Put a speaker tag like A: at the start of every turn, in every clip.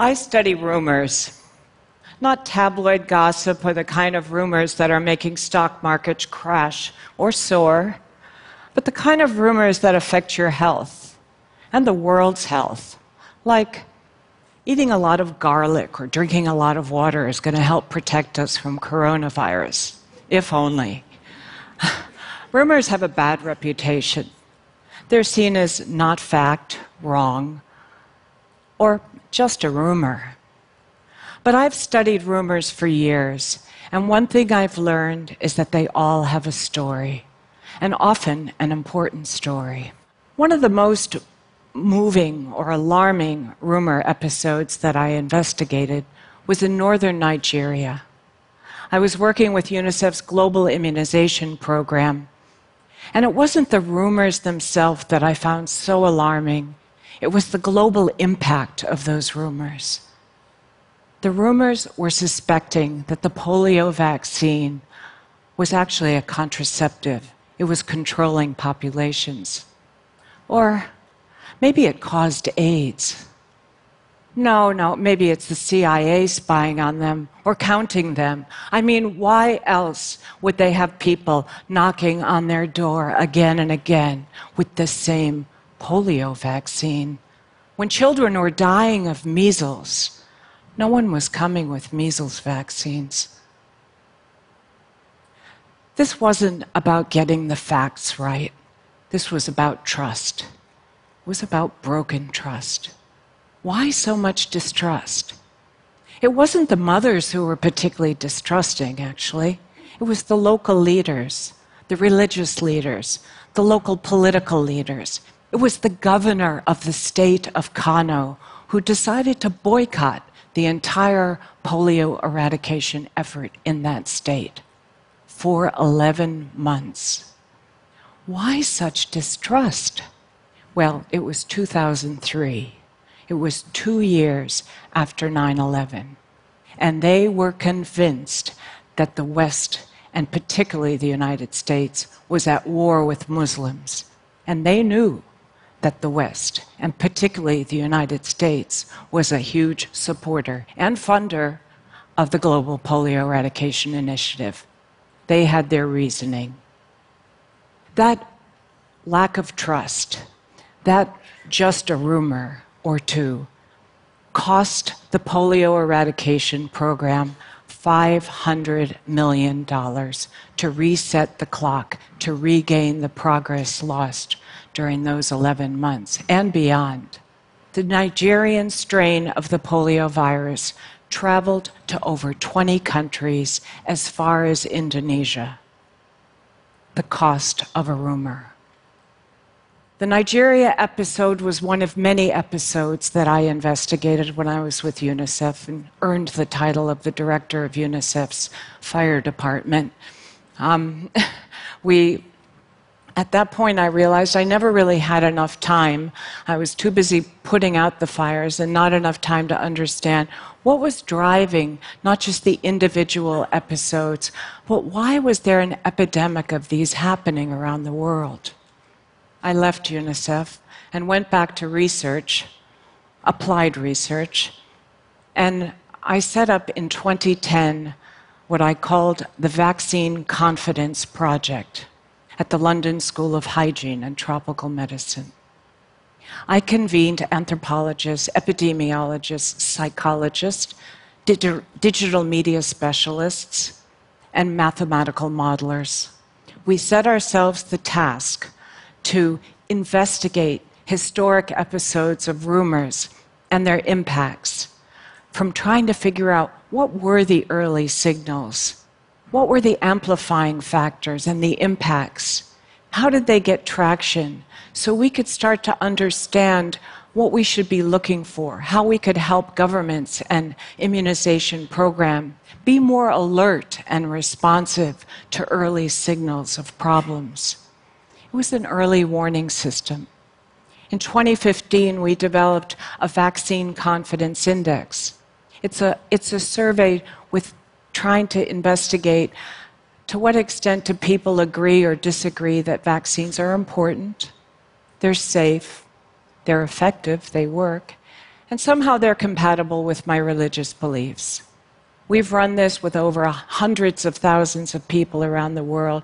A: I study rumors. Not tabloid gossip or the kind of rumors that are making stock markets crash or soar, but the kind of rumors that affect your health and the world's health. Like eating a lot of garlic or drinking a lot of water is going to help protect us from coronavirus, if only. rumors have a bad reputation. They're seen as not fact, wrong, or just a rumor. But I've studied rumors for years, and one thing I've learned is that they all have a story, and often an important story. One of the most moving or alarming rumor episodes that I investigated was in northern Nigeria. I was working with UNICEF's global immunization program, and it wasn't the rumors themselves that I found so alarming, it was the global impact of those rumors. The rumors were suspecting that the polio vaccine was actually a contraceptive, it was controlling populations. Or maybe it caused AIDS. No, no, maybe it's the CIA spying on them or counting them. I mean, why else would they have people knocking on their door again and again with the same polio vaccine? When children were dying of measles, no one was coming with measles vaccines. This wasn't about getting the facts right. This was about trust. It was about broken trust. Why so much distrust? It wasn't the mothers who were particularly distrusting, actually. It was the local leaders, the religious leaders, the local political leaders. It was the governor of the state of Kano who decided to boycott the entire polio eradication effort in that state for 11 months. Why such distrust? Well, it was 2003. It was two years after 9 11. And they were convinced that the West, and particularly the United States, was at war with Muslims. And they knew that the West, and particularly the United States, was a huge supporter and funder of the Global Polio Eradication Initiative. They had their reasoning. That lack of trust, that just a rumor or two, cost the polio eradication program $500 million to reset the clock, to regain the progress lost during those 11 months and beyond. The Nigerian strain of the polio virus traveled to over 20 countries as far as Indonesia. The cost of a rumor. The Nigeria episode was one of many episodes that I investigated when I was with UNICEF and earned the title of the director of UNICEF's fire department. Um, we at that point, I realized I never really had enough time. I was too busy putting out the fires and not enough time to understand what was driving not just the individual episodes, but why was there an epidemic of these happening around the world? I left UNICEF and went back to research, applied research, and I set up in 2010 what I called the Vaccine Confidence Project at the London School of Hygiene and Tropical Medicine. I convened anthropologists, epidemiologists, psychologists, digital media specialists, and mathematical modelers. We set ourselves the task to investigate historic episodes of rumors and their impacts, from trying to figure out what were the early signals what were the amplifying factors and the impacts? How did they get traction? So we could start to understand what we should be looking for, how we could help governments and immunization program be more alert and responsive to early signals of problems. It was an early warning system. In 2015, we developed a vaccine confidence index. It's a, it's a survey with trying to investigate to what extent do people agree or disagree that vaccines are important, they're safe, they're effective, they work, And somehow they're compatible with my religious beliefs. We've run this with over hundreds of thousands of people around the world,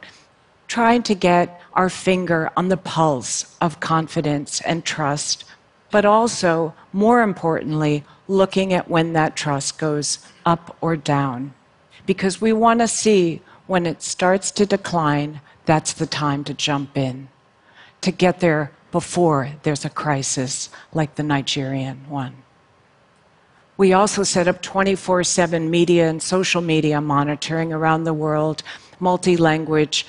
A: trying to get our finger on the pulse of confidence and trust, but also, more importantly, looking at when that trust goes up or down. Because we want to see when it starts to decline, that's the time to jump in, to get there before there's a crisis like the Nigerian one. We also set up 24 7 media and social media monitoring around the world, multi language,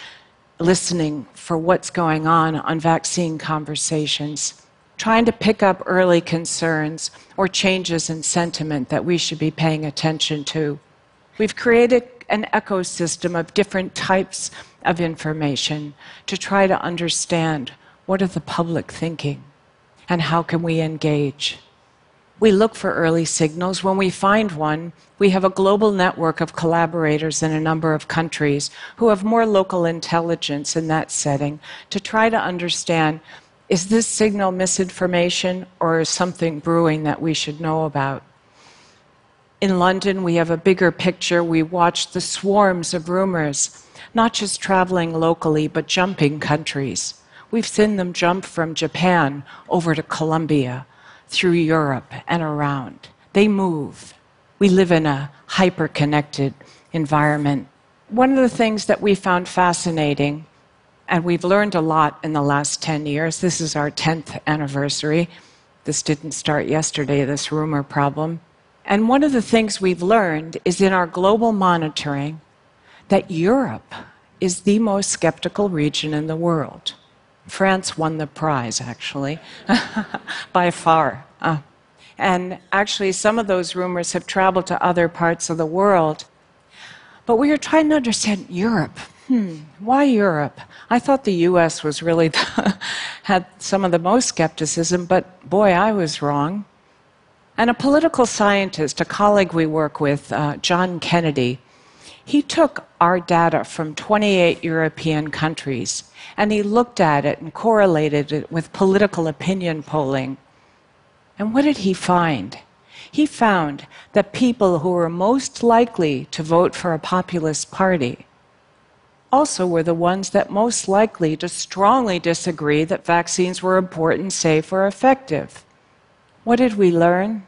A: listening for what's going on on vaccine conversations, trying to pick up early concerns or changes in sentiment that we should be paying attention to. We've created an ecosystem of different types of information to try to understand what are the public thinking and how can we engage. We look for early signals. When we find one, we have a global network of collaborators in a number of countries who have more local intelligence in that setting to try to understand is this signal misinformation or is something brewing that we should know about? In London, we have a bigger picture. We watch the swarms of rumors, not just traveling locally, but jumping countries. We've seen them jump from Japan over to Colombia, through Europe and around. They move. We live in a hyper connected environment. One of the things that we found fascinating, and we've learned a lot in the last 10 years, this is our 10th anniversary. This didn't start yesterday, this rumor problem. And one of the things we've learned is in our global monitoring that Europe is the most skeptical region in the world. France won the prize, actually, by far. Uh, and actually, some of those rumors have traveled to other parts of the world. But we are trying to understand Europe. Hmm, why Europe? I thought the US was really the, had some of the most skepticism, but boy, I was wrong. And a political scientist, a colleague we work with, uh, John Kennedy, he took our data from 28 European countries and he looked at it and correlated it with political opinion polling. And what did he find? He found that people who were most likely to vote for a populist party also were the ones that most likely to strongly disagree that vaccines were important, safe, or effective. What did we learn?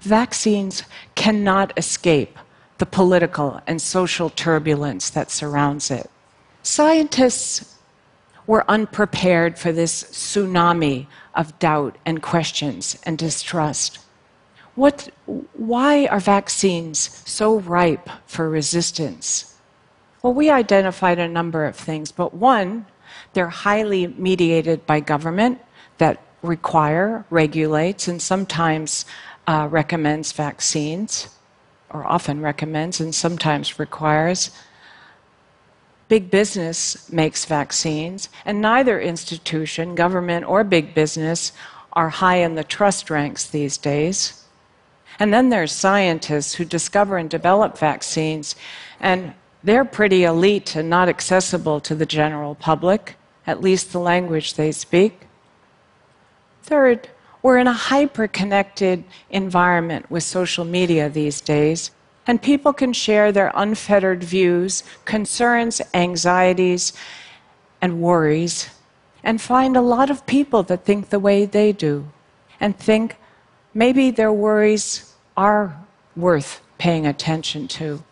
A: Vaccines cannot escape the political and social turbulence that surrounds it. Scientists were unprepared for this tsunami of doubt and questions and distrust. What, why are vaccines so ripe for resistance? Well, we identified a number of things, but one, they're highly mediated by government that require, regulates, and sometimes uh, recommends vaccines or often recommends and sometimes requires. Big business makes vaccines, and neither institution, government or big business, are high in the trust ranks these days. And then there's scientists who discover and develop vaccines, and they're pretty elite and not accessible to the general public, at least the language they speak. Third, we're in a hyper connected environment with social media these days, and people can share their unfettered views, concerns, anxieties, and worries, and find a lot of people that think the way they do, and think maybe their worries are worth paying attention to.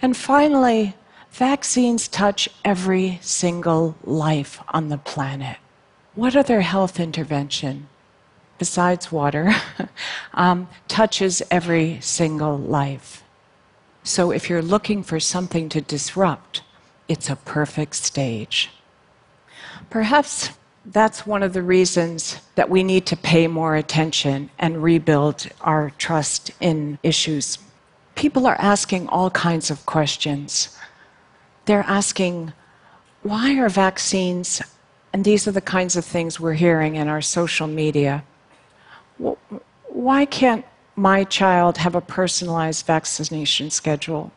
A: And finally, vaccines touch every single life on the planet. What other health intervention besides water, um, touches every single life. So if you're looking for something to disrupt, it's a perfect stage. Perhaps that's one of the reasons that we need to pay more attention and rebuild our trust in issues. People are asking all kinds of questions. They're asking, why are vaccines, and these are the kinds of things we're hearing in our social media, why can't my child have a personalized vaccination schedule?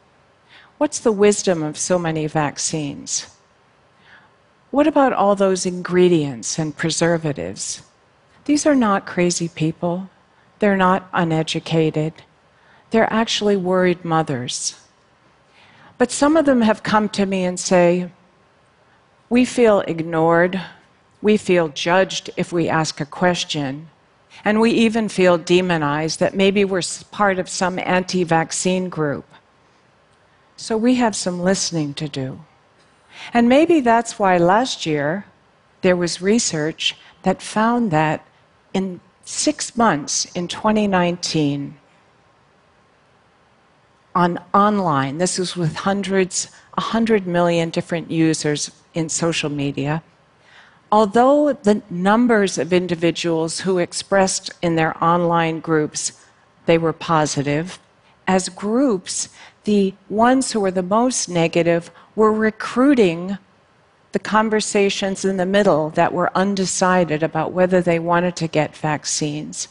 A: What's the wisdom of so many vaccines? What about all those ingredients and preservatives? These are not crazy people. They're not uneducated. They're actually worried mothers. But some of them have come to me and say, We feel ignored. We feel judged if we ask a question. And we even feel demonized that maybe we're part of some anti vaccine group. So we have some listening to do. And maybe that's why last year there was research that found that in six months in 2019, on online, this was with hundreds, 100 million different users in social media, although the numbers of individuals who expressed in their online groups they were positive, as groups, the ones who were the most negative were recruiting the conversations in the middle that were undecided about whether they wanted to get vaccines.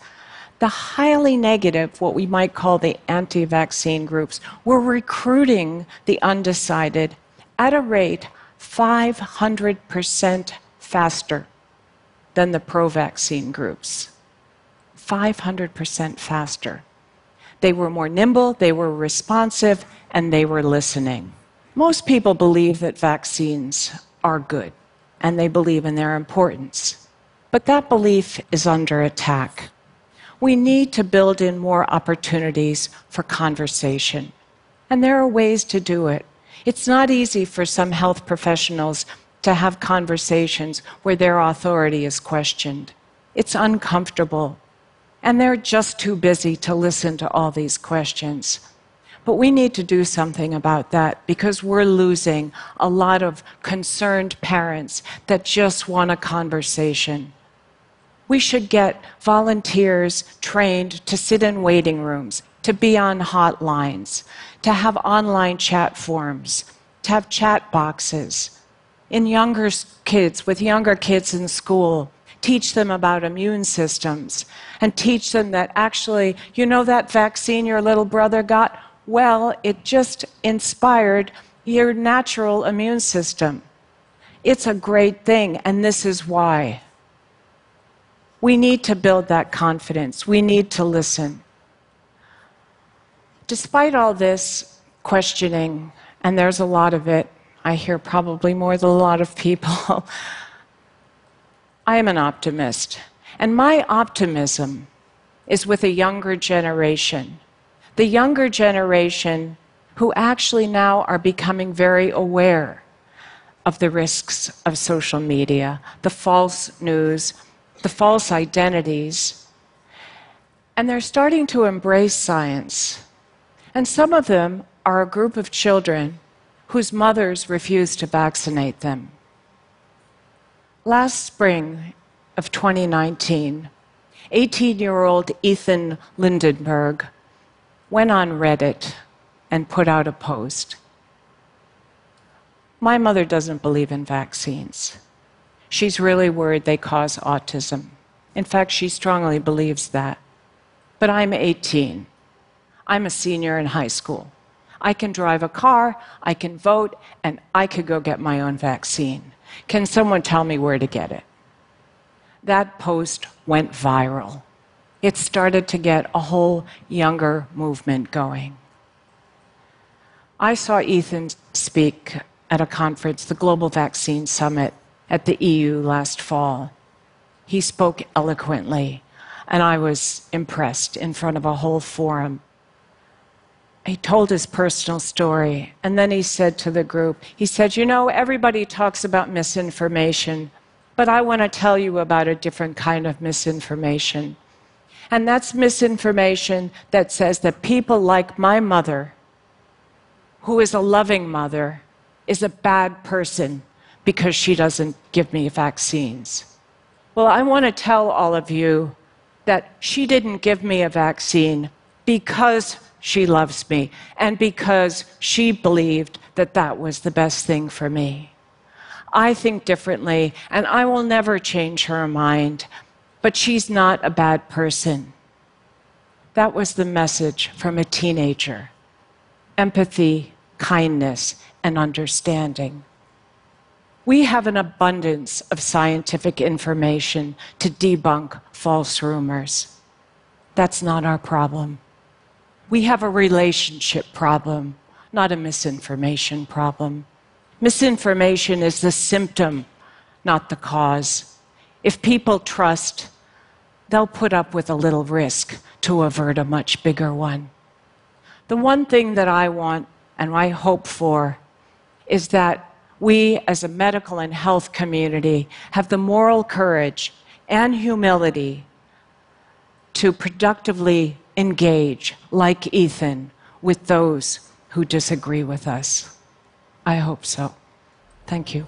A: The highly negative, what we might call the anti vaccine groups, were recruiting the undecided at a rate 500% faster than the pro vaccine groups. 500% faster. They were more nimble, they were responsive, and they were listening. Most people believe that vaccines are good, and they believe in their importance. But that belief is under attack. We need to build in more opportunities for conversation. And there are ways to do it. It's not easy for some health professionals to have conversations where their authority is questioned. It's uncomfortable. And they're just too busy to listen to all these questions. But we need to do something about that because we're losing a lot of concerned parents that just want a conversation. We should get volunteers trained to sit in waiting rooms, to be on hotlines, to have online chat forums, to have chat boxes in younger kids, with younger kids in school, teach them about immune systems and teach them that actually, you know, that vaccine your little brother got? Well, it just inspired your natural immune system. It's a great thing, and this is why. We need to build that confidence. We need to listen. Despite all this questioning, and there's a lot of it, I hear probably more than a lot of people. I am an optimist. And my optimism is with a younger generation. The younger generation who actually now are becoming very aware of the risks of social media, the false news, the false identities. And they're starting to embrace science. And some of them are a group of children whose mothers refused to vaccinate them. Last spring of 2019, 18 year old Ethan Lindenberg went on Reddit and put out a post. My mother doesn't believe in vaccines. She's really worried they cause autism. In fact, she strongly believes that. But I'm 18. I'm a senior in high school. I can drive a car, I can vote, and I could go get my own vaccine. Can someone tell me where to get it? That post went viral. It started to get a whole younger movement going. I saw Ethan speak at a conference, the Global Vaccine Summit at the EU last fall. He spoke eloquently, and I was impressed in front of a whole forum he told his personal story. And then he said to the group, he said, You know, everybody talks about misinformation, but I want to tell you about a different kind of misinformation. And that's misinformation that says that people like my mother, who is a loving mother, is a bad person because she doesn't give me vaccines. Well, I want to tell all of you that she didn't give me a vaccine because she loves me, and because she believed that that was the best thing for me. I think differently, and I will never change her mind, but she's not a bad person. That was the message from a teenager empathy, kindness, and understanding. We have an abundance of scientific information to debunk false rumors. That's not our problem. We have a relationship problem, not a misinformation problem. Misinformation is the symptom, not the cause. If people trust, they'll put up with a little risk to avert a much bigger one. The one thing that I want and I hope for is that we, as a medical and health community, have the moral courage and humility to productively engage, like Ethan, with those who disagree with us. I hope so. Thank you.